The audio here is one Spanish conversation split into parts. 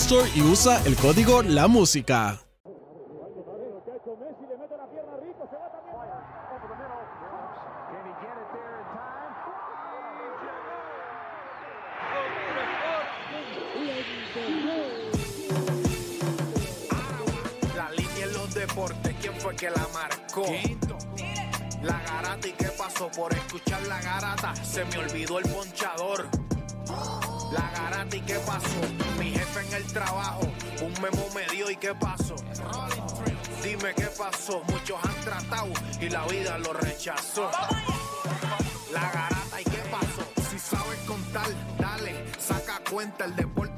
Store y usa el código La Música. La línea en los deportes, ¿quién fue que la marcó? La garata y qué pasó por escuchar la garata, se me olvidó el ponchador. La garata y qué pasó, qué pasó. Dime qué pasó, muchos han tratado y la vida lo rechazó. La garata y qué pasó, si sabes contar, dale, saca cuenta, el deporte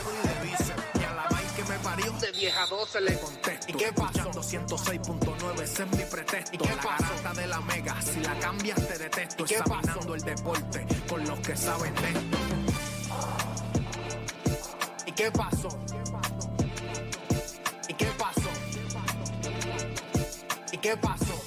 vieja 12 le contesto, ¿y qué pasó? 106.9, ese es mi pretexto, ¿y qué la garata de la mega, si la cambias te detesto, examinando el deporte con los que saben de esto. ¿Y qué pasó? ¿Y qué pasó? ¿Y qué pasó? La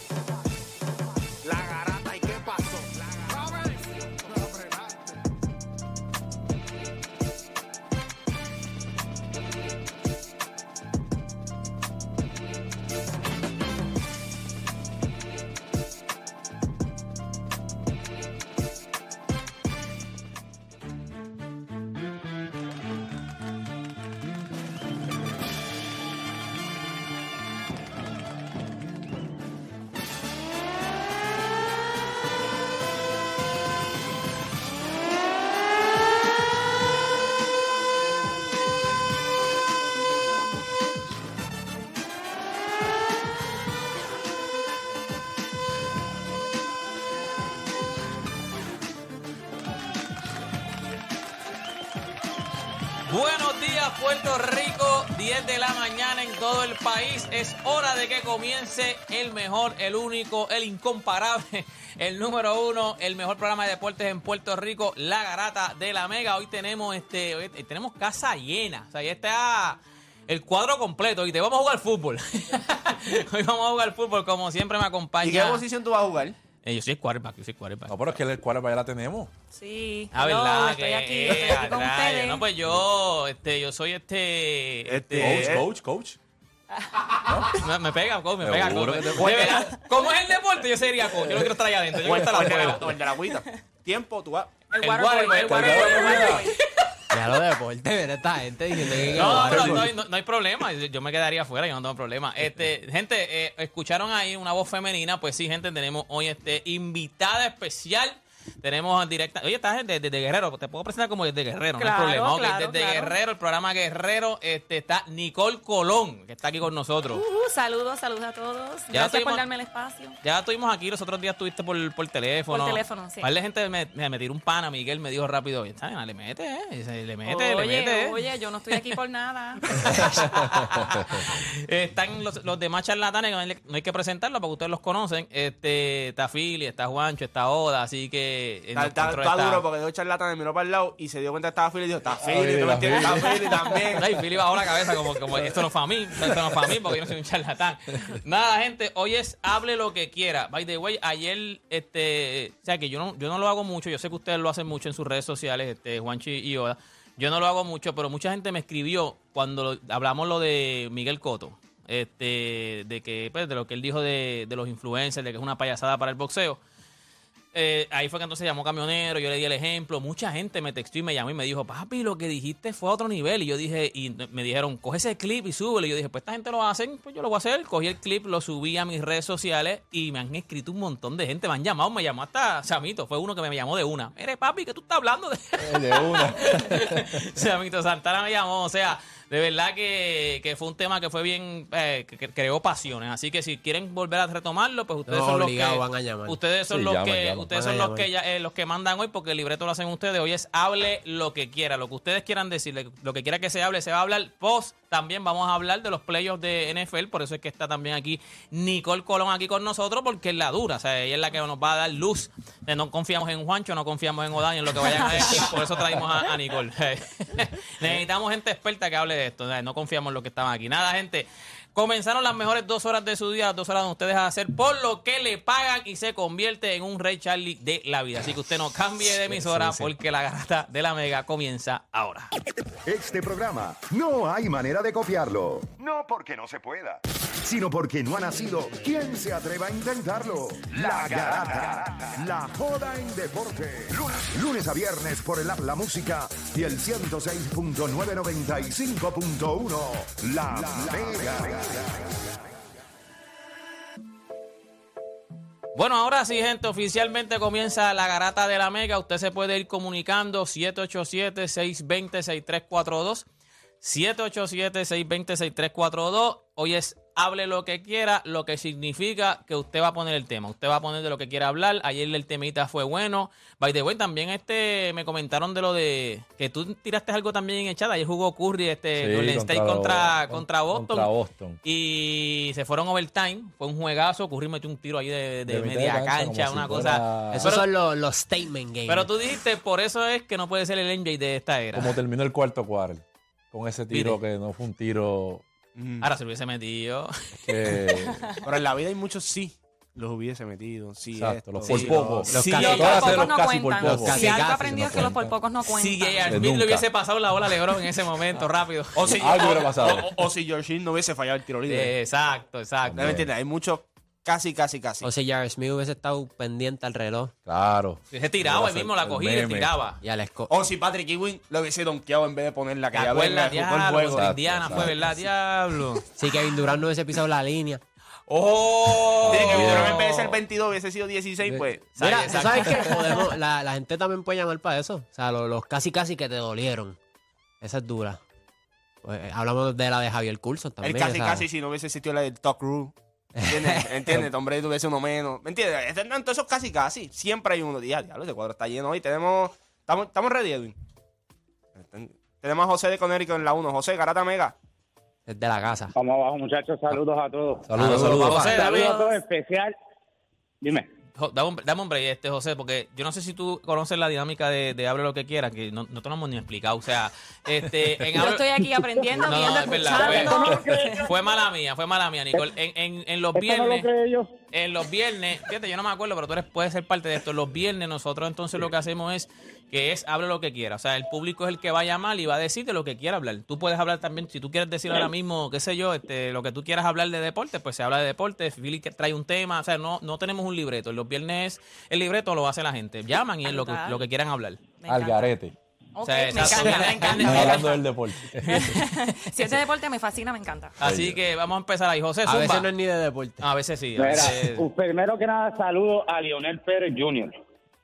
de la mañana en todo el país. Es hora de que comience el mejor, el único, el incomparable, el número uno, el mejor programa de deportes en Puerto Rico, La Garata de la Mega. Hoy tenemos este, hoy tenemos casa llena. O sea, ya está el cuadro completo. Y te vamos a jugar fútbol. hoy vamos a jugar fútbol, como siempre me acompaña. ¿Y qué posición tú vas a jugar? Eh, yo soy quarterback, yo soy quarterback. No, pero es que el cuadro ya la tenemos. Sí. Ah, Hello, verdad, estoy que aquí, eh, estoy aquí con ustedes. No, pues yo, este, yo soy este, Este- Coach, coach, coach. me, me pega, coach, me pega, coach. De verdad, ¿Cómo es el deporte? Yo sería coach, yo no quiero estar allá adentro, yo O quiero el, estar el de la, afuera. o el de la agüita. Tiempo, tú vas. El El Waterboy, el el el. Waterboy. Ya lo deporte, mira, esta gente diciendo que No, pero no, hay- no- no hay problema, yo yo me quedaría afuera, yo no tengo problema. Este, gente, eh, escucharon ahí una voz femenina, pues sí, gente, tenemos hoy este invitada especial. Tenemos en directa. Oye, estás desde, desde Guerrero. Te puedo presentar como desde Guerrero, no Claro, hay problema. Claro, desde claro. Guerrero, el programa Guerrero, este, está Nicole Colón, que está aquí con nosotros. Uh, saludos, saludos a todos. Ya Gracias tuvimos- por darme el espacio. Ya estuvimos aquí, los otros días estuviste por, por teléfono. Por teléfono, sí. De gente me, me, tiró un pana, Miguel me dijo rápido, oye, está bien, le mete, eh. Le mete, oye, le mete. eh. oye, yo no estoy aquí por nada. Eh, Están los, los demás charlatanes, que no hay, no hay que presentarlos porque ustedes los conocen. Este, está Philly, está Juancho, está Oda, así que este. en Está, está- duro porque dos charlatanes miró para el lado y se dio cuenta que estaba Philly y dijo, está Philly, tú me entiendes, está también. Philly también. Ay, Philly bajó la cabeza como, como esto no fue a mí, esto no fue a mí porque yo no soy un charlatán. Nada, gente, hoy es hable lo que quiera. By the way, ayer, este, o sea que yo no, yo no lo hago mucho, yo sé que ustedes lo hacen mucho en sus redes sociales, este, Juanchi y Oda. Yo no lo hago mucho, pero mucha gente me escribió cuando hablamos lo de Miguel Coto, este, de que, pues, de lo que él dijo de, de los influencers, de que es una payasada para el boxeo. Eh, ahí fue que entonces llamó camionero, yo le di el ejemplo. Mucha gente me textó y me llamó y me dijo, papi, lo que dijiste fue a otro nivel. Y yo dije, y me dijeron, coge ese clip y súbelo. Y yo dije, pues esta gente lo hacen, pues yo lo voy a hacer. Cogí el clip, lo subí a mis redes sociales y me han escrito un montón de gente. Me han llamado, me llamó hasta Samito, fue uno que me llamó de una. Mire, papi, ¿qué tú estás hablando de Eh, De una. Samito Santana me llamó, o sea, de verdad que, que fue un tema que fue bien, eh, que, creó pasiones. Así que si quieren volver a retomarlo, pues ustedes No, son los que van a llamar. ustedes son Sí, los llaman, que llaman. ustedes son los que ya- eh, los que mandan hoy porque el libreto lo hacen ustedes. Hoy es hable lo que quiera, lo que ustedes quieran decirle, lo que quiera que se hable, se va a hablar. Post también vamos a hablar de los playoffs de NFL, por eso es que está también aquí Nicole Colón aquí con nosotros porque es la dura, o sea, ella es la que nos va a dar luz. Eh, No confiamos en Juancho, no confiamos en Odaño, en lo que vayan a decir, por eso traímos a, a Nicole. Necesitamos gente experta que hable de esto, o sea, no confiamos en los que estaban aquí. Nada, gente. Comenzaron las mejores dos horas de su día, las dos horas donde ustedes a hacer por lo que le pagan y se convierte en un Rey Charlie de la vida. Así que usted no cambie de emisora porque la garata de la mega comienza ahora. Este programa no hay manera de copiarlo. No porque no se pueda, sino porque no ha nacido. ¿Quién se atreva a intentarlo? La Garata. La joda en deporte. Lunes, lunes a viernes por el app La Música y el 106.995.1. La, Mega. Bueno, ahora sí, gente, oficialmente comienza la garata de la mega. Usted se puede ir comunicando 787-620-6342. 787-620-6342. Hoy es hable lo que quiera, lo que significa que usted va a poner el tema. Usted va a poner de lo que quiera hablar. Ayer el temita fue bueno. By the way, también este me comentaron de lo de que tú tiraste algo también en el chat. Ayer jugó Curry, este Sí, Golden State contra, contra Boston. Contra Boston. Y se fueron overtime. Fue un juegazo. Curry metió un tiro ahí de, de De mitad de media cancha, una si cosa. fuera- Esos Pero- son los, los statement games. Pero tú dijiste, por eso es que no puede ser el MJ de esta era. Como terminó el cuarto cuarto. Con ese tiro Mire. que no fue un tiro Ahora se lo hubiese metido. que. Pero en la vida hay muchos sí. Los hubiese metido, sí. Exacto, esto, los por sí, poco. los Sí, casi- Los por pocos los no casi por cuentan. poco. Si algo aprendido es que los por pocos no cuentan. Si Smith le hubiese pasado la bola a LeBron en ese momento, rápido. O si, Algo hubiera pasado. o- o- o si George Hill no hubiese fallado el tiro libre. Eh, exacto, exacto. ¿No me entiendes? Hay muchos casi, casi, casi. O sea, Jared Smith hubiese estado pendiente al reloj Claro. Se tiraba, él mismo la El cogía y le tiraba. y al esco. O si Patrick Ewing lo hubiese donkeado en vez de poner la ¿Te acuerdas? venga, Diablo, fue el contra juego. Exacto, Indiana fue. ¿verdad? Diablo. Sí, Kevin Durant no hubiese pisado la línea. ¡Oh! Tiene que Durant en vez de ser 22 hubiese sido 16, pues. Mira, exacto. ¿sabes qué? Podemos, la, la gente también puede llamar para eso. O sea, los, los casi casi que te dolieron. Esa es dura. Pues, eh, hablamos de la de Javier Coulson El también. casi, esa- casi si no hubiese existido la del Talk Crew. ¿Entiendes? ¿Entiendes? Tom Brady tuviese uno menos. ¿Me entiendes? Este- Entonces, casi, casi. Siempre hay uno. Día, diablo, ese cuadro está lleno hoy. Tenemos. Estamos, estamos ready, Edwin. Tenemos a José de Conérico en la 1. José, Garata Mega. Es de la casa. Vamos abajo, muchachos. Saludos a todos. Saludos, saludos. José, Saludos a todos, especial. Dime. Dame un, dame un break, este, José, porque yo no sé si tú conoces la dinámica de, de hable lo que quieras, que no, no te lo hemos ni explicado. O sea, este, en Yo Hable- estoy aquí aprendiendo, No, viendo, es verdad, escuchando. fue, fue mala mía, fue mala mía, Nicole. En, en, en los Esto no lo viernes, creo yo. En los viernes, fíjate, yo no me acuerdo, pero tú eres, puedes ser parte de esto. Los viernes nosotros entonces lo que hacemos es que es hable lo que quiera. O sea, el público es el que va a llamar y va a decirte lo que quiera hablar. Tú puedes hablar también, si tú quieres decir ahora mismo, qué sé yo, este, lo que tú quieras hablar de deporte, pues se habla de deporte. Philly trae un tema, o sea, no, no tenemos un libreto. Los viernes el libreto lo hace la gente. Llaman y es lo que, lo que quieran hablar. Al garete. O sea, me encanta, me Estamos encanta. hablando del deporte. Si es de deporte me fascina, me encanta. Así que vamos a empezar ahí. José, A zumba. veces no es ni de deporte. A veces sí. A Mira, veces... primero que nada, saludo a Lionel Pérez Jr.,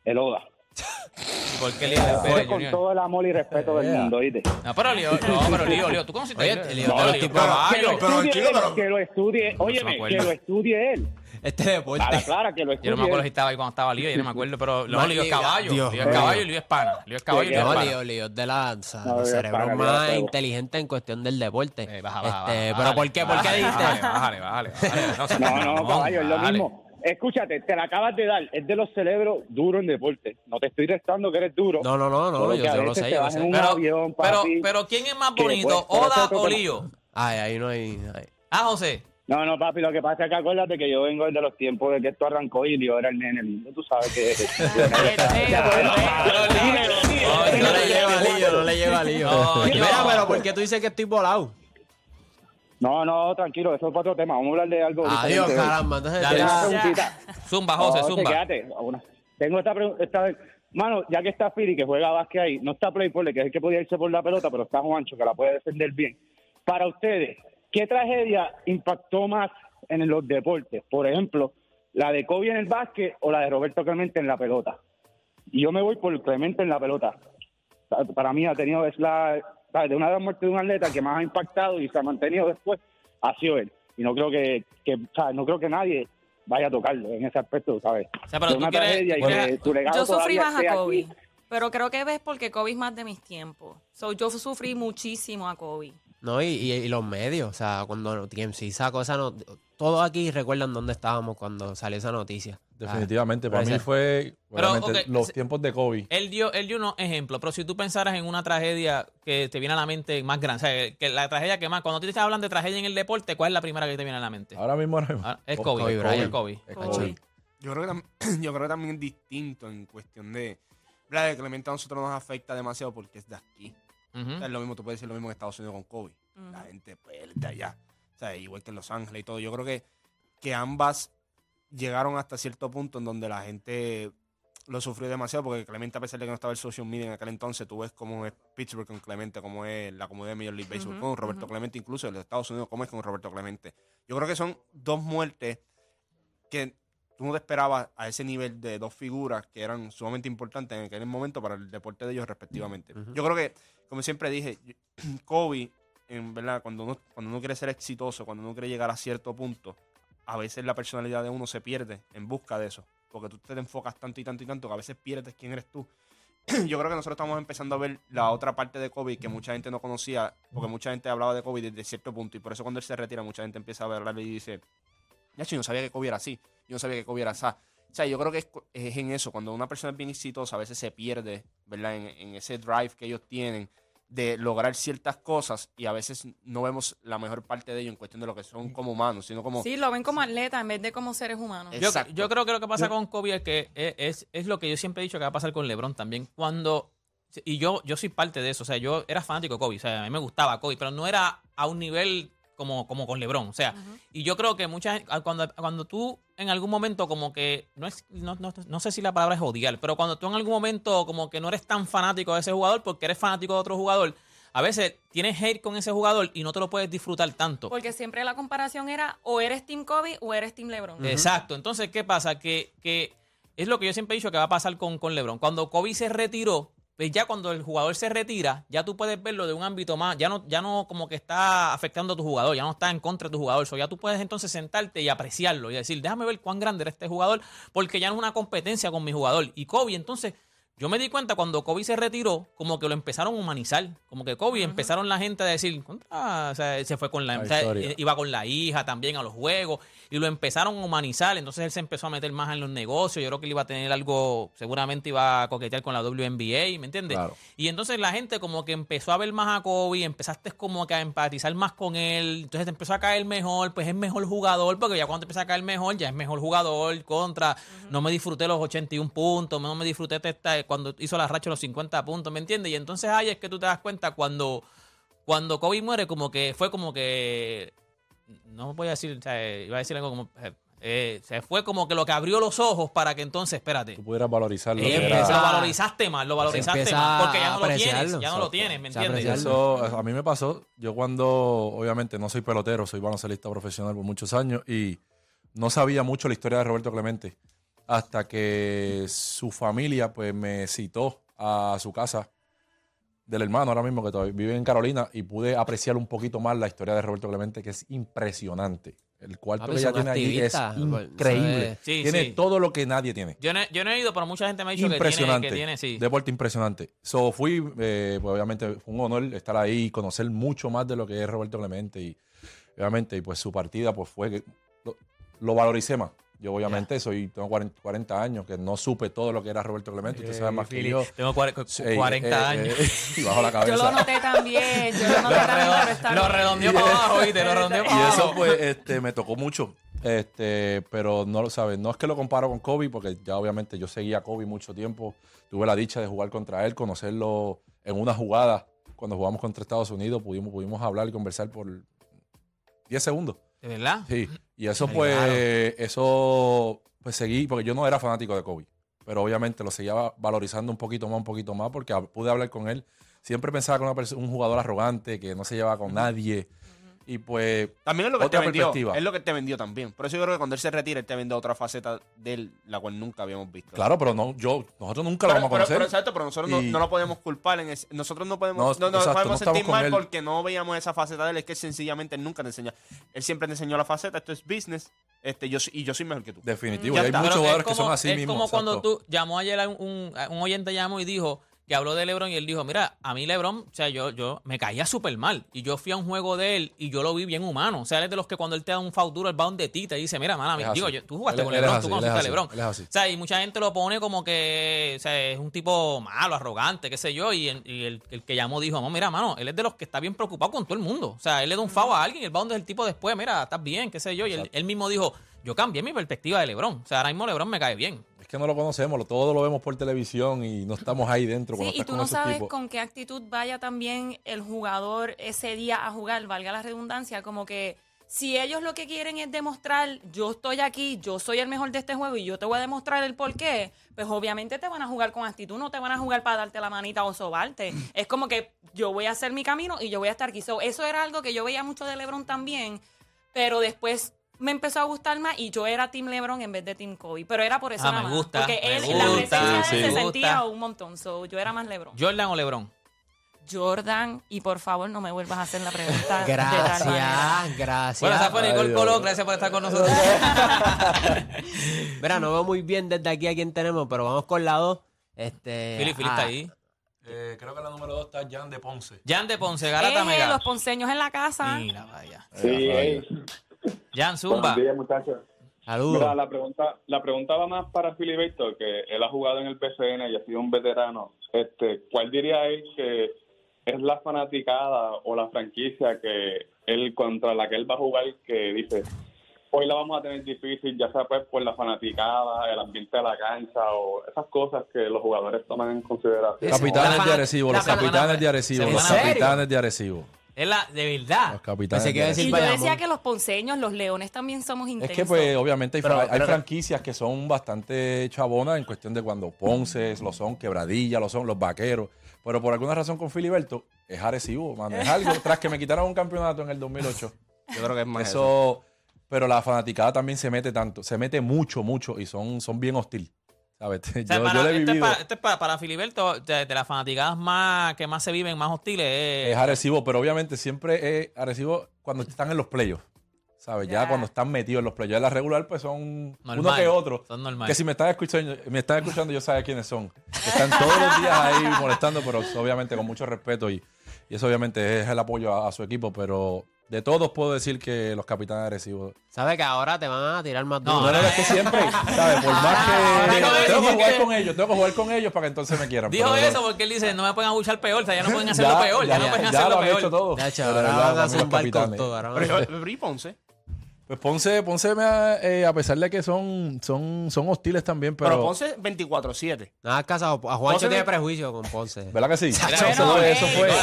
el Oda. ¿Por qué con todo el amor y respeto del mundo, ¿oíste? No, pero Lío, no, pero Lío, Lío, tú conociste Oye, a Lío, No, pero Lío, tipo- Que lo caballo. estudie chico, él, pero- que lo estudie, óyeme, que lo estudie él. Este deporte. Para clara, que lo estudie Yo no me acuerdo si estaba ahí cuando estaba Lío, yo no me acuerdo, pero no, Lío es Lío, caballo. Lío es caballo y Lío es pana. Lío es caballo y Lío es pana. Lío, Lío, es de la danza. No, el cerebro más inteligente en cuestión del deporte. Eh, baja, baja, Este, baja, pero ¿por qué? ¿Por qué dijiste? Bájale, bájale, bájale. No, no, caballo, es lo bájale. mismo. Escúchate, te la acabas de dar. Es de los cerebros duros en deporte. No te estoy restando que eres duro. No, no, no, no, yo, yo lo sé, yo lo Pero, avión, pero, ¿quién es más bonito, pues, Oda o. Lío? Ay, ahí no hay. ay. Ah, José. No, no, papi, lo que pasa es que acuérdate que yo vengo desde los tiempos de que esto arrancó y yo era el nene lindo, tú sabes que... No le lleva a lío, no le lleva a lío. Mira, pero ¿por qué tú dices que estoy volado? No, no, tranquilo, eso es para otro tema. Vamos a hablar de algo Adiós, diferente. caramba. Entonces, Dale. Una preguntita. Zumba, José, No, zumba. quédate, una- Tengo esta pregunta. Esta vez. Mano, ya que está Philly, que juega básquet ahí, no está Play que es el que podía irse por la pelota, pero está Juancho, que la puede defender bien. Para ustedes, ¿qué tragedia impactó más en los deportes? Por ejemplo, la de Kobe en el básquet o la de Roberto Clemente en la pelota. Y yo me voy por Clemente en la pelota. Para mí ha tenido, es la, ¿sabes? de una de las muertes de un atleta que más ha impactado y se ha mantenido después, ha sido él. Y no creo que, que ¿sabes? no creo que nadie vaya a tocarlo en ese aspecto, ¿sabes? O sea, pero De tú una quieres- tragedia y bueno, que tu legado Yo sufrí más a aquí. Kobe. Pero creo que ves porque Kobe es más de mis tiempos. So, yo sufrí muchísimo a Kobe. No, y, y- y los medios, o sea, cuando TMC sacó esa noticia, todos aquí recuerdan dónde estábamos cuando salió esa noticia. Definitivamente, Ah, para mí fue Pero, los se- tiempos de Kobe. Él dio, él dio unos ejemplos, pero si tú pensaras en una tragedia que te viene a la mente más grande, o sea, que la tragedia que más, cuando tú te estás hablando de tragedia en el deporte, ¿cuál es la primera que te viene a la mente? Ahora mismo, ahora mismo. Ah, es. Es Kobe. Kobe. Yo creo, que yo creo que también es distinto en cuestión de. La de Clemente a nosotros nos afecta demasiado porque es de aquí. Ujú. O sea, es lo mismo, tú puedes decir lo mismo en Estados Unidos con Kobe. La gente, pues, de allá. Sea, igual que en Los Ángeles y todo. Yo creo que, que ambas llegaron hasta cierto punto en donde la gente lo sufrió demasiado porque Clemente, a pesar de que no estaba el social media en aquel entonces, tú ves cómo es Pittsburgh con Clemente, cómo es la comunidad de Major League Baseball con Roberto Clemente, incluso en los Estados Unidos, cómo es con Roberto Clemente. Yo creo que son dos muertes que tú no te esperabas a ese nivel de dos figuras que eran sumamente importantes en aquel momento para el deporte de ellos respectivamente. Yo creo que, como siempre dije, Kobe, en verdad, cuando uno, cuando uno quiere ser exitoso, cuando uno quiere llegar a cierto punto, a veces la personalidad de uno se pierde en busca de eso. Porque tú te enfocas tanto y tanto y tanto que a veces pierdes quién eres tú. Yo creo que nosotros estamos empezando a ver la otra parte de Kobe que mucha gente no conocía, porque mucha gente hablaba de Kobe desde cierto punto y por eso cuando él se retira mucha gente empieza a hablar y dice, ya yo no sabía que Kobe era así, yo no sabía que Kobe era así. O sea, yo creo que es, es en eso, cuando una persona es bien exitosa, a veces se pierde, ¿verdad? En, en ese drive que ellos tienen de lograr ciertas cosas y a veces no vemos la mejor parte de ellos en cuestión de lo que son como humanos, sino como... Sí, lo ven como atletas en vez de como seres humanos. Yo, Exacto. yo creo que lo que pasa con Kobe es que es, es, es lo que yo siempre he dicho que va a pasar con LeBron también. Cuando. Y yo, yo soy parte de eso. O sea, yo era fanático de Kobe. O sea, a mí me gustaba Kobe, pero no era a un nivel como, como con LeBron. O sea, y yo creo que mucha. Cuando, cuando tú en algún momento, como que. No, es, no, no, no sé si la palabra es odiar, pero cuando tú en algún momento, como que no eres tan fanático de ese jugador porque eres fanático de otro jugador. A veces tienes hate con ese jugador y no te lo puedes disfrutar tanto. Porque siempre la comparación era o eres Team Kobe o eres Team LeBron. Exacto. Entonces, ¿qué pasa? Que, que es lo que yo siempre he dicho que va a pasar con, con LeBron. Cuando Kobe se retiró, pues ya cuando el jugador se retira, ya tú puedes verlo de un ámbito más, ya no, ya no como que está afectando a tu jugador, ya no está en contra de tu jugador. So, ya tú puedes entonces sentarte y apreciarlo y decir, déjame ver cuán grande era este jugador, porque ya no es una competencia con mi jugador. Y Kobe, entonces, yo me di cuenta cuando Kobe se retiró, como que lo empezaron a humanizar. Como que Kobe empezaron la gente a decir, "Contra", o sea, se fue con la, La o sea, historia. eh, iba con la hija también a los juegos y lo empezaron a humanizar. Entonces él se empezó a meter más en los negocios. Yo creo que él iba a tener algo, seguramente iba a coquetear con la WNBA, ¿me entiendes? Claro. Y entonces la gente como que empezó a ver más a Kobe, empezaste como que a empatizar más con él, entonces te empezó a caer mejor, pues es mejor jugador, porque ya cuando te empieza a caer mejor, ya es mejor jugador, contra, no me disfruté los 81 puntos, no me disfruté esta, cuando hizo la racha los 50 puntos, ¿me entiendes? Y entonces ahí es que tú te das cuenta cuando, cuando Kobe muere, como que fue como que, no voy a decir, o sea, iba a decir algo como... eh, eh, se fue como que lo que abrió los ojos para que entonces, espérate, Tú pudieras valorizar lo eh, era. lo valorizaste más, lo valorizaste más, porque ya no lo tienes, ya no lo tienes, ¿me entiendes? Eso a mí me pasó. Yo cuando, obviamente, no soy pelotero, soy baloncelista profesional por muchos años y no sabía mucho la historia de Roberto Clemente hasta que su familia, pues, me citó a su casa del hermano ahora mismo que todavía vive en Carolina y pude apreciar un poquito más la historia de Roberto Clemente, que es impresionante. El cuarto Papi, que ella tiene allí es. Eso increíble. Sí, tiene sí. todo lo que nadie tiene. Yo no, he- yo no he ido, pero mucha gente me ha dicho que tiene, que tiene, sí. Deporte impresionante. So, fui, eh, pues obviamente fue un honor estar ahí y conocer mucho más de lo que es Roberto Clemente. Y obviamente, y pues su partida pues fue que lo, lo valoricé más. Yo obviamente soy, tengo 40, 40 años, que no supe todo lo que era Roberto Clemente. Usted sabe más que yo. Tengo cuare- cu- Sí, 40 eh, años. eh, y bajo la cabeza. Yo lo noté también. Yo lo noté también, lo bien. redondeó para abajo, ¿viste? Lo redondeó Y para abajo. eso pues este, me tocó mucho. Este, pero no lo sabes, no es que lo comparo con Kobe, porque ya obviamente yo seguía a Kobe mucho tiempo. Tuve la dicha de jugar contra él, conocerlo en una jugada. Cuando jugamos contra Estados Unidos, pudimos, pudimos hablar y conversar por 10 segundos. ¿De verdad? Sí. Y eso, Ay, pues, claro. eso, pues seguí, porque yo no era fanático de Kobe. Pero obviamente lo seguía valorizando un poquito más, un poquito más, porque pude hablar con él. Siempre pensaba que era un jugador arrogante, que no se llevaba con nadie. Y pues, También es lo que Otra te vendió. perspectiva. Es lo que te vendió también. Por eso yo creo que cuando él se retira, él te vende otra faceta de él, la cual nunca habíamos visto. claro, pero no, yo, nosotros nunca lo Pero, vamos a pero- conocer. pero exacto, pero nosotros no, Y- no lo podemos culpar. En ese- nosotros no podemos, No, no, no exacto, podemos no sentir mal él. porque no veíamos esa faceta de él. Es que sencillamente él nunca te enseña. Él siempre te enseñó la faceta. Esto es business. Este, yo, soy- y yo soy mejor que tú. Definitivo. Ya y hay está. muchos Pero jugadores es que son como- así es mismos. como cuando exacto. tú llamó ayer a un, un oyente llamó y dijo que habló de LeBron y él dijo, mira, a mí LeBron, o sea, yo, yo me caía súper mal y yo fui a un juego de él y yo lo vi bien humano. O sea, él es de los que cuando él te da un foul duro, él va donde ti te dice, mira, mala, digo, yo- tú jugaste Él- con él LeBron, así, tú conociste a LeBron. O sea, y mucha gente lo pone como que o sea, es un tipo malo, arrogante, qué sé yo, y, el, y el- el que llamó dijo, no, mira, mano, él es de los que está bien preocupado con todo el mundo. O sea, él le da un foul a alguien y él va donde el tipo después, mira, estás bien, qué sé yo, y él, él mismo dijo, yo cambié mi perspectiva de LeBron. O sea, ahora mismo LeBron me cae bien. Es que no lo conocemos, lo- todo lo vemos por televisión y no estamos ahí dentro Sí, y tú con no sabes tipos. con qué actitud vaya también el jugador ese día a jugar, valga la redundancia, como que si ellos lo que quieren es demostrar, yo estoy aquí, yo soy el mejor de este juego y yo te voy a demostrar el por qué, pues obviamente te van a jugar con actitud, no te van a jugar para darte la manita o sobarte. Es como que yo voy a hacer mi camino y yo voy a estar aquí. So, eso era algo que yo veía mucho de LeBron también, pero después me empezó a gustar más y yo era Team LeBron en vez de Team Kobe, pero era por eso Ah, nada me más, gusta, porque me él, gusta. la presencia de él Sí, se sentía un montón, so, yo era más LeBron. Jordan o LeBron. Jordan, y por favor no me vuelvas a hacer la pregunta. de. Gracias, gracias. Bueno, esa fue Nicole. Colón. Gracias por estar con nosotros. Mira, no veo muy bien desde aquí a quién tenemos, pero vamos con la 2. Este, Fili, Fili ah, está ahí. Eh, creo que la número 2 está Jan de Ponce. Jan de Ponce, Garata Eh, Mega. los ponceños en la casa. Mira, vaya. Sí, eh. Jan Zumba. Buenos días, muchachos. Saludos. Mira, la pregunta, la pregunta va más para Filiberto, que él ha jugado en el BCN y ha sido un veterano. Este, ¿Cuál diría él que es la fanaticada o la franquicia que él contra la que él va a jugar que dice hoy la vamos a tener difícil, ya sea pues por la fanaticada, el ambiente de la cancha o esas cosas que los jugadores toman en consideración? Capitanes de Arecibo, los capitanes de Arecibo, ¿En los capitanes de Arecibo. Es la, de verdad. Los capitanes Pensé que de iba a decir Y Arecibo. yo Bayamón. decía que los ponceños, los leones también somos Es intensos. que pues obviamente hay, Pero- fra- hay pero- franquicias que son bastante chabonas en cuestión de cuando Ponce lo son, Quebradilla lo son, los Vaqueros. Pero por alguna razón con Filiberto es Arecibo, mano. Es algo tras que me quitaron un campeonato en el 2008. Yo creo que es más eso. Eso, pero la fanaticada también se mete tanto, se mete mucho, mucho y son, son bien hostil. ¿Sabes? O sea, yo, para, yo le he esto es para, es para, para Filiberto, de, de las fanaticadas más que más se viven, más hostiles. Es Es, Arecibo, pero obviamente siempre es Arecibo cuando están en los playoffs. ¿Sabes? Ya Ya. cuando están metidos en los playoffs. La regular, pues son Normal, uno que otro. son normal. Que si me están escuchando, me están escuchando, yo sé quiénes son. Que están todos los días ahí molestando, pero obviamente con mucho respeto y, y eso obviamente es el apoyo a, a su equipo, pero de todos puedo decir que los capitanes agresivos. ¿Sabes que ahora te van a tirar más duro? No, no, no, es que siempre, ¿sabes? Por más ahora que tengo que jugar con ellos, tengo que jugar con ellos para que entonces me quieran. Dijo pero- eso porque él dice, no me pueden abuchar peor, o sea, ya no pueden hacerlo peor, ya, no pueden ya hacerlo lo han peor. hecho todo. Chacho, Pero ahora van a zumbar con capitanes. todo. ahora van a- Pero, pero ¿y Ponce? Pues Ponce, Ponce me ha- eh, a pesar de que son, son, son hostiles también, pero. Pero, Ponce 24-7. Nada, casado. A Juancho Ponce tiene me- prejuicio con Ponce. ¿Verdad que sí? Eso, fue, Ey, eso fue. ey,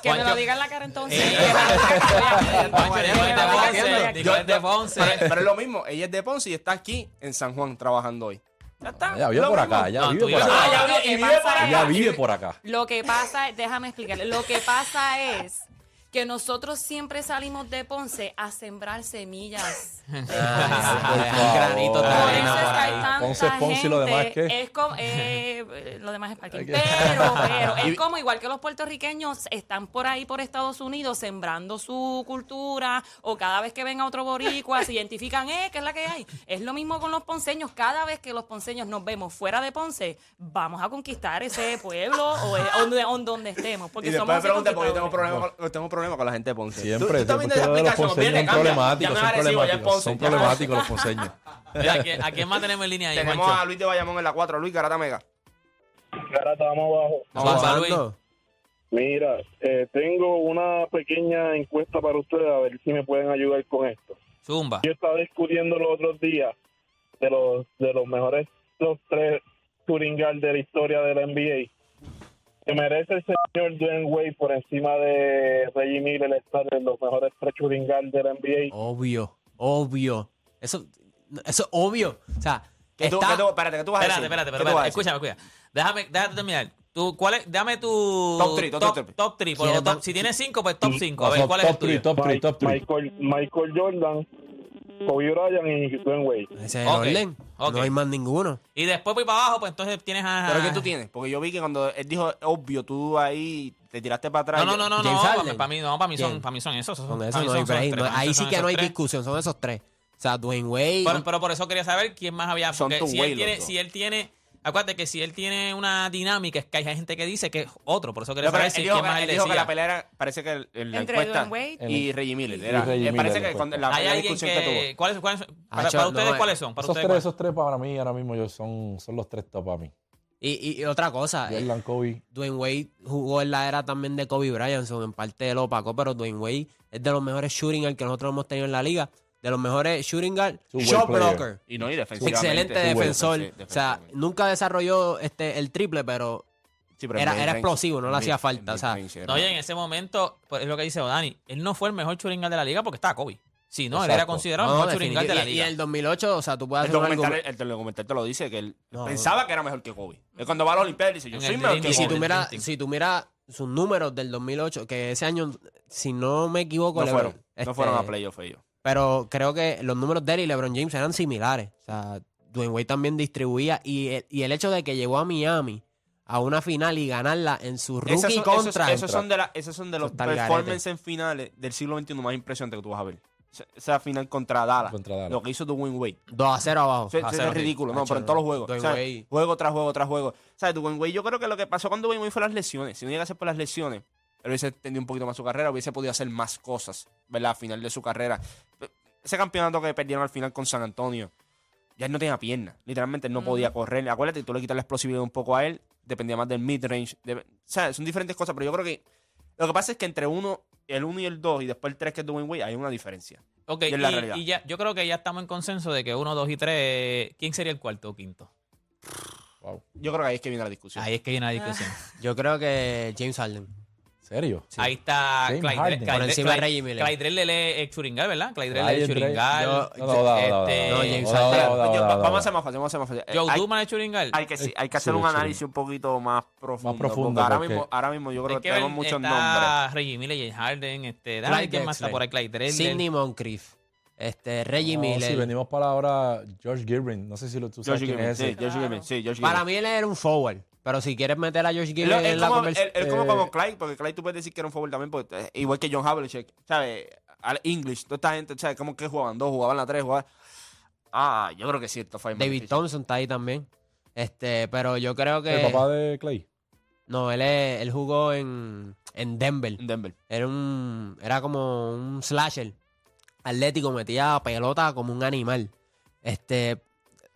que me Juancho- lo diga en la cara entonces. Ey, Que Juancho, me dijo lo que diga de en la Ponce, cara. dijo que de Ponce. Pero, pero es lo mismo, ella es de Ponce y está aquí en San Juan trabajando hoy. Ya está. Ella vive Lo por mismo. acá, ella No, vive tú por ibas- acá. Ah, ella lo vive- y por es- Ella vive por acá. Lo que pasa, es- déjame explicarle, lo que pasa es que nosotros siempre salimos de Ponce a sembrar semillas. Ah, Por Por eso es que hay tanta Ponce es Ponce y lo demás, gente. ¿qué? Es como, eh, lo demás es parking. Pero, pero, es como igual que los puertorriqueños están por ahí por Estados Unidos sembrando su cultura o cada vez que ven a otro boricua se identifican, eh, ¿qué es la que hay? Es lo mismo con los ponceños. Cada vez que los ponceños nos vemos fuera de Ponce, vamos a conquistar ese pueblo o, eh, donde, donde estemos. Porque Y somos me porque yo problemas tengo problemas problemas con la gente de Ponce. Siempre, Tú- tú también los ponceños son problemáticos, son problemáticos, son problemáticos los ponceños. ¿a, quién, más tenemos en línea ahí, Tenemos a Luis de Bayamón en la 4. Luis Garata Mega. Garata, vamos abajo. Vamos a Luis. Mira, eh, tengo una pequeña encuesta para ustedes, a ver si me pueden ayudar con esto. Zumba. Yo estaba discutiendo los otros días de los de los mejores top tres guard de la historia de la NBA. ¿Se merece el señor Dwayne Wade por encima de Reggie Miller estar en los mejores guard de la NBA? Obvio, obvio. Eso, eso es obvio. O sea, ¿Qué tú, está- qué tú- espérate, ¿qué tú vas a Espérate, decir? espérate, ¿Qué pero tú vas a espérate, decir? escúchame, escúchame. Déjame, déjame terminar. Tú, ¿cuál es? Dame tu Top three, top top, three. top three, por ¿Quieres lo top- más? si tienes cinco, pues top 5. A ver, Top- ¿cuál es el tuyo? top three, Mike- top three. Michael, Michael Jordan, Kobe Bryant y Dwayne Wade. Ese es el Ok, orden. ok. No hay más ninguno. Y después voy para abajo, pues entonces tienes a... ¿Pero qué tú tienes? Porque yo vi que cuando él dijo obvio, tú ahí te tiraste para atrás. No, no, no, no, James no, Harden. para mí no, para mí son, ¿Quién? para mí son esos. Con para eso mí no son hay esos break. tres, No- para mí ahí son sí que esos no hay tres. discusión. Son esos tres. O sea, Dwayne Wade. Pero, pero por eso quería saber quién más había. Son Porque tu si él, los tiene, dos. si él tiene. Acuérdate que si él tiene una dinámica, es que hay gente que dice que es otro. Por eso quería saber él si dijo, que, más él él dijo que la pelea era, parece que el, la Entre encuesta Dwayne Wade y Reggie Miller. y Era, Reggie eh, parece Miller, que pues. la, Hay la alguien discusión que, tuvo. que. ¿Cuáles, cuáles son? Para, ustedes, no, ¿cuáles son? Para Esos ustedes, tres, ¿cuáles? esos tres para mí ahora mismo yo son, son los tres top para mí. Y, y- y otra cosa. eh, Jordan, Kobe. Dwayne Wade jugó en la era también de Kobe Bryant, son en parte lo opacó, pero Dwayne Wade es de los mejores shooting guard que nosotros hemos tenido en la liga, de los mejores shooting guard, shot blocker, Y no, y defensivamente. excelente defensor, Sí, o sea, nunca desarrolló este el triple, pero Sí, pero era- explosivo, no le hacía falta, en o sea, No, y en ese momento, pues, es lo que dice Dani, él no fue el mejor shooting guard de la liga porque estaba Kobe. Sí, no, él era considerado no, el mejor shooting guard de la y, y liga. en el 2008, o sea, tú puedes El hacer documental, el documental te lo dice, que él No, pensaba que era mejor que Kobe. Él cuando va a la Olimpiada dice, yo En soy el mejor que Y si. Kobe. tú miras, si tú miras sus números del 2008, que ese año, si no me equivoco, No fueron, no este, fueron a playoff ellos. Pero creo que los números de él y LeBron James eran similares. O sea, Dwayne Wade también distribuía. Y el, y el hecho de que llegó a Miami a una final y ganarla en su rookie Esas son, esos- contra. esos son de la- esos son de los performances en finales del siglo XXI más impresionantes que tú vas a ver. Esa, final contra Dallas, Contra Dallas. Lo que hizo Dwayne Wade. 2 a 0 abajo. Eso, eso a es sí. ridículo, no, pero en todos los juegos. Dwayne O sea, Wade. Juego tras juego tras juego. ¿Sabes? Dwayne Wade, yo creo que lo que pasó con Dwayne Wade fue las lesiones. Si no llega a ser por las lesiones, él hubiese extendido un poquito más su carrera, hubiese podido hacer más cosas, ¿verdad? A final de su carrera. Ese campeonato que perdieron al final con San Antonio, ya él no tenía pierna. Literalmente él no podía correr. Acuérdate, tú le quitas la explosividad un poco a él, dependía más del mid-range. de- O sea, son diferentes cosas, pero yo creo que lo que pasa es que entre uno, el 1 y el 2 y después el 3 que es Dwayne Wade, hay una diferencia. Ok, y ya, yo creo que ya estamos en consenso de que uno, dos y tres. ¿Quién sería el cuarto o quinto? Wow. Yo creo que ahí es que viene la discusión. Ahí es que viene la discusión. Yo creo que James Harden. ¿Serio? Ahí está James Clyde. Clyde- Por encima de Clyde- Reggie Miller. Clyde Drell es ex Churingal, ¿verdad? Clyde Drell es. Churingal. No, Este- James vamos a hacer más fácil, vamos a hacer más fácil. Joe Hay- Duman es Churingal. Hay que, sí, hay que Sí, hacer un sí, sí. análisis un poquito más profundo. profundo, porque ahora, mismo, ahora mismo yo creo que, tenemos muchos nombres. Reggie Miller, James Harden, este, Clyde quién más está por ahí, Clyde Drell. Sidney Moncrief. Este, Reggie No, Miller. sí, venimos para ahora George Gilbert. No sé si lo, tú sabes George quién Gilbert, es sí, ese. George Gilbert, sí, George Para mí él era un forward. Pero si quieres meter a George Él, Gilbert él en la como, conversación. él- él como, eh, como Clyde, porque Clyde tú puedes decir que era un forward también, porque, eh, igual que John Havlicek, ¿sabes? Al English, toda esta gente, ¿sabes? Como que jugaban dos, jugaban la tres, jugaban... Ah, yo creo que sí, esto fue más David difícil. Thompson está ahí también. Este, pero yo creo que. El papá de Clay. No, él, es- él jugó en, en Denver. En Denver. Era un. Era como un slasher. Atlético, metía pelota como un animal. Este.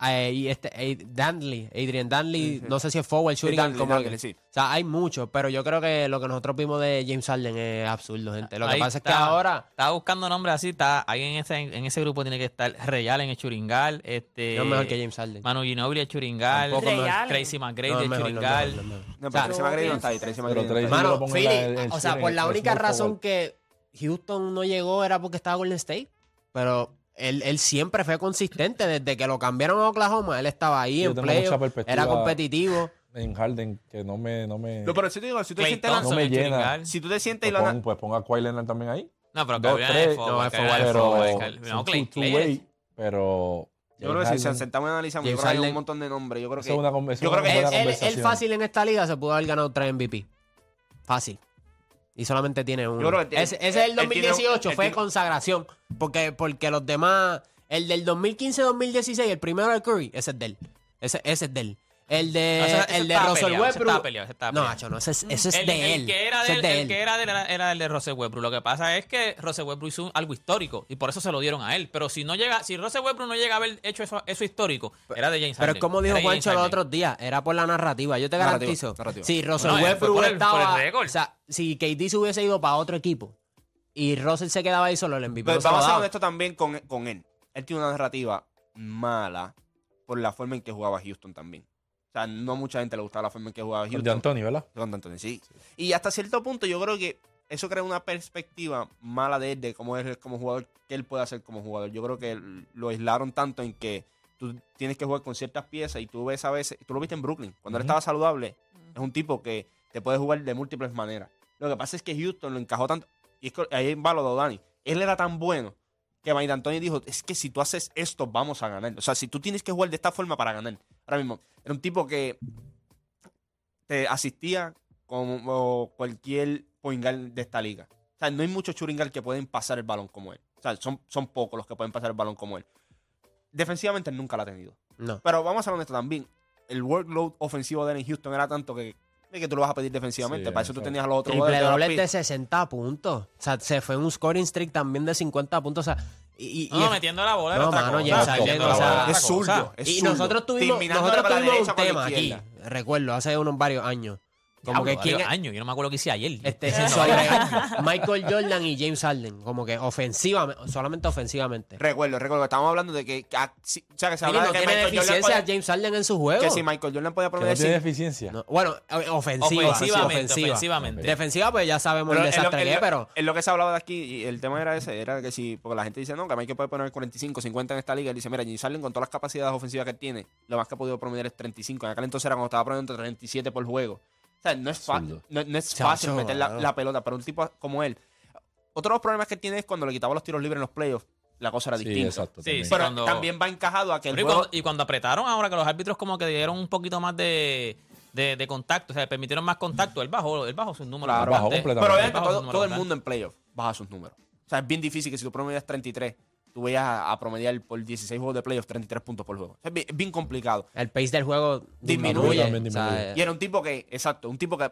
Eh, y este eh, Danley, Adrian Danley, Sí, sí. no sé si es forward shooting Danley, como Danley, sí. O sea, hay muchos, pero yo creo que lo que nosotros vimos de James Harden es absurdo, gente. Lo que Ahí pasa es que ahora Estaba buscando nombres así, está ahí en ese, en ese grupo tiene que estar Real en el Churingal, este no es mejor que James Harden. Manu Ginobili de Churingal. Tracy McGrady No, Churingal. no pero Tracy McGrady no está ahí, Tracy McGrady Mano, Philly, o sea, por la única razón que Houston no llegó era porque estaba Golden State. Pero él, él siempre fue consistente. Desde que lo cambiaron a Oklahoma, él estaba ahí Yo en play. Era competitivo. En Harden, que no me. No me, No, pero si te digo, si tú te Clay sientes... la- Thompson me en llena. Si tú te sientes y pues, la... pon- pues ponga a Kawhi Leonard también ahí. No, pero Dos, tres, es no, es es pero. No, Clay, es- pero. Yo creo que si se sentamos y analizamos, yo creo que hay un montón de nombres. Yo creo que... es una conversación. yo creo que Él, fácil en esta liga se pudo haber ganado tres MVP. Fácil. Y solamente tiene uno. Yo creo que tiene- ese, ese es el él tiene un- 2018, él fue consagración. Porque, porque los demás, el del 2015-2016, el primero de Curry, ese es de él. Ese, ese es de él. El de, No, ese el de Russell Westbrook. no, no, ese, es- ese es el, de el él. que era de, es de el él. que era de, la- era el de Russell Westbrook. Lo que pasa es que Russell Westbrook hizo algo histórico y por eso se lo dieron a él. Pero si no llega, si Russell Westbrook no llega a haber hecho eso, eso histórico, era de James Pero es como dijo Juancho los otros días, era por la narrativa. Yo te garantizo. narrativa. Si Russell fue Westbrook por el- por el estaba. récord. o sea, si KD se hubiese ido para otro equipo y Russell se quedaba ahí solo, el MVP Pero no vamos a honestos también con, con él. Él tiene una narrativa mala por la forma en que jugaba Houston también. O sea, no mucha gente le gustaba la forma en que jugaba Houston. de Anthony, ¿verdad? Con D'Antoni, sí. Y hasta cierto punto yo creo que eso crea una perspectiva mala de él, de cómo es él como jugador, que él puede hacer como jugador. Yo creo que lo aislaron tanto en que tú tienes que jugar con ciertas piezas y tú ves a veces, tú lo viste en Brooklyn, cuando él Ujú. estaba saludable, es un tipo que te puede jugar de múltiples maneras. Lo que pasa es que Houston lo encajó tanto, y es que ahí va lo de Dani, él era tan bueno que Mike D'Antoni dijo, es que si tú haces esto, vamos a ganar. O sea, si tú tienes que jugar de esta forma para ganar. Ahora mismo, era un tipo que te asistía como cualquier point guard de esta liga. O sea, no hay muchos guard que pueden pasar el balón como él. O sea, son, son pocos los que pueden pasar el balón como él. Defensivamente nunca lo ha tenido. No. Pero vamos a ser honestos también. El workload ofensivo de él en Houston era tanto que, de que tú lo vas a pedir defensivamente. Sí, Para eso tú tenías a los otros Triple doble de 60 puntos. O sea, se fue un scoring streak también de 50 puntos. O sea, y, y- No, y- metiendo la bola. No, otra mano, era es otra zurdo. cosa. es y nosotros tuvimos, nosotros tuvimos un tema aquí, recuerdo, hace unos varios años. Como que quién años. Yo no me acuerdo qué hice ayer. este, sobre. Michael Jordan y James Harden, como que ofensivamente, solamente ofensivamente. Recuerdo, recuerdo que estábamos hablando de que, que- ah, sí, o sea, que se Mira, hablaba no de que tiene Michael Jordan deficiencia podía- James Harden en su juego. que si Michael Jordan podía Que no prometer tiene deficiencia. No, bueno, eh, ofensiva, Ofensivamente, ofensiva. ofensivamente. Defensiva, pues ya sabemos Pero el lo- desastre que es, lo- pero en lo que se hablaba de aquí, y el tema era ese, era que si, porque la gente dice, no, que Michael puede poner 45, 50 en esta liga, él dice, mira, James Harden con todas las capacidades ofensivas que él tiene, lo más que ha podido promediar es 35. En aquel entonces era cuando estaba promediando 37 por juego. O sea, no es fácil, no, no es fácil meter la, pelota, pero un tipo como él. Otro de los problemas que tiene es cuando le quitaba los tiros libres en los playoffs, la cosa era Sí, distinta. exacto. Sí, también. sí. Pero cuando- también va encajado a que el y, cuando, y cuando apretaron ahora que los árbitros como que dieron un poquito más de, de, de contacto, o sea, permitieron más contacto, él bajó, él bajó sus números. Claro. Bajó completamente. Pero Él obviamente bajó todo, todo el mundo en playoffs baja sus números. O sea, es bien difícil que si tú promedias 33, tú vayas a, a promediar por 16 juegos de playoffs 33 puntos por juego. Es bien, es bien complicado. el pace del juego Disminuye. disminuye. También O sea, disminuye. Y era un tipo que, exacto, un tipo que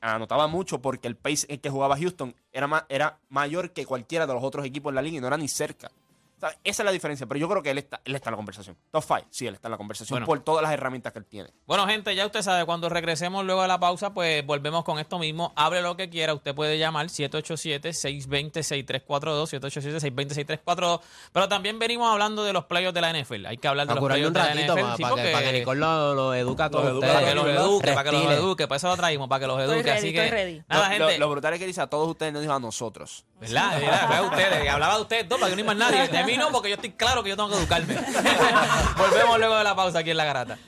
anotaba mucho porque el pace en que jugaba Houston era, ma- era mayor que cualquiera de los otros equipos en la liga y no era ni cerca. O sea, esa es la diferencia, pero yo creo que él está, él está en la conversación. Top 5, sí, él está en la conversación Bueno. por todas las herramientas que él tiene. Bueno, gente, ya usted sabe, cuando regresemos luego de la pausa, pues volvemos con esto mismo. Hable lo que quiera, usted puede llamar 787-620-6342, 787-620-6342. Pero también venimos hablando de los playoffs de la NFL. Hay que hablar de a los un de la NFL. para, sí, que, porque- para que Nicole lo, lo educa a todos ustedes. para que los eduque, para que los eduque. Para eso lo traímos, para que los eduque. ready, Así que, estoy ready. nada, lo, lo- gente. lo brutal es que dice a todos ustedes, no dijo a nosotros. ¿Verdad? ¿Verdad? Vea ustedes, y hablaba de ustedes dos, para que no hay más nadie. Porque yo estoy claro que yo tengo que educarme. Volvemos luego de la pausa aquí en La Garata.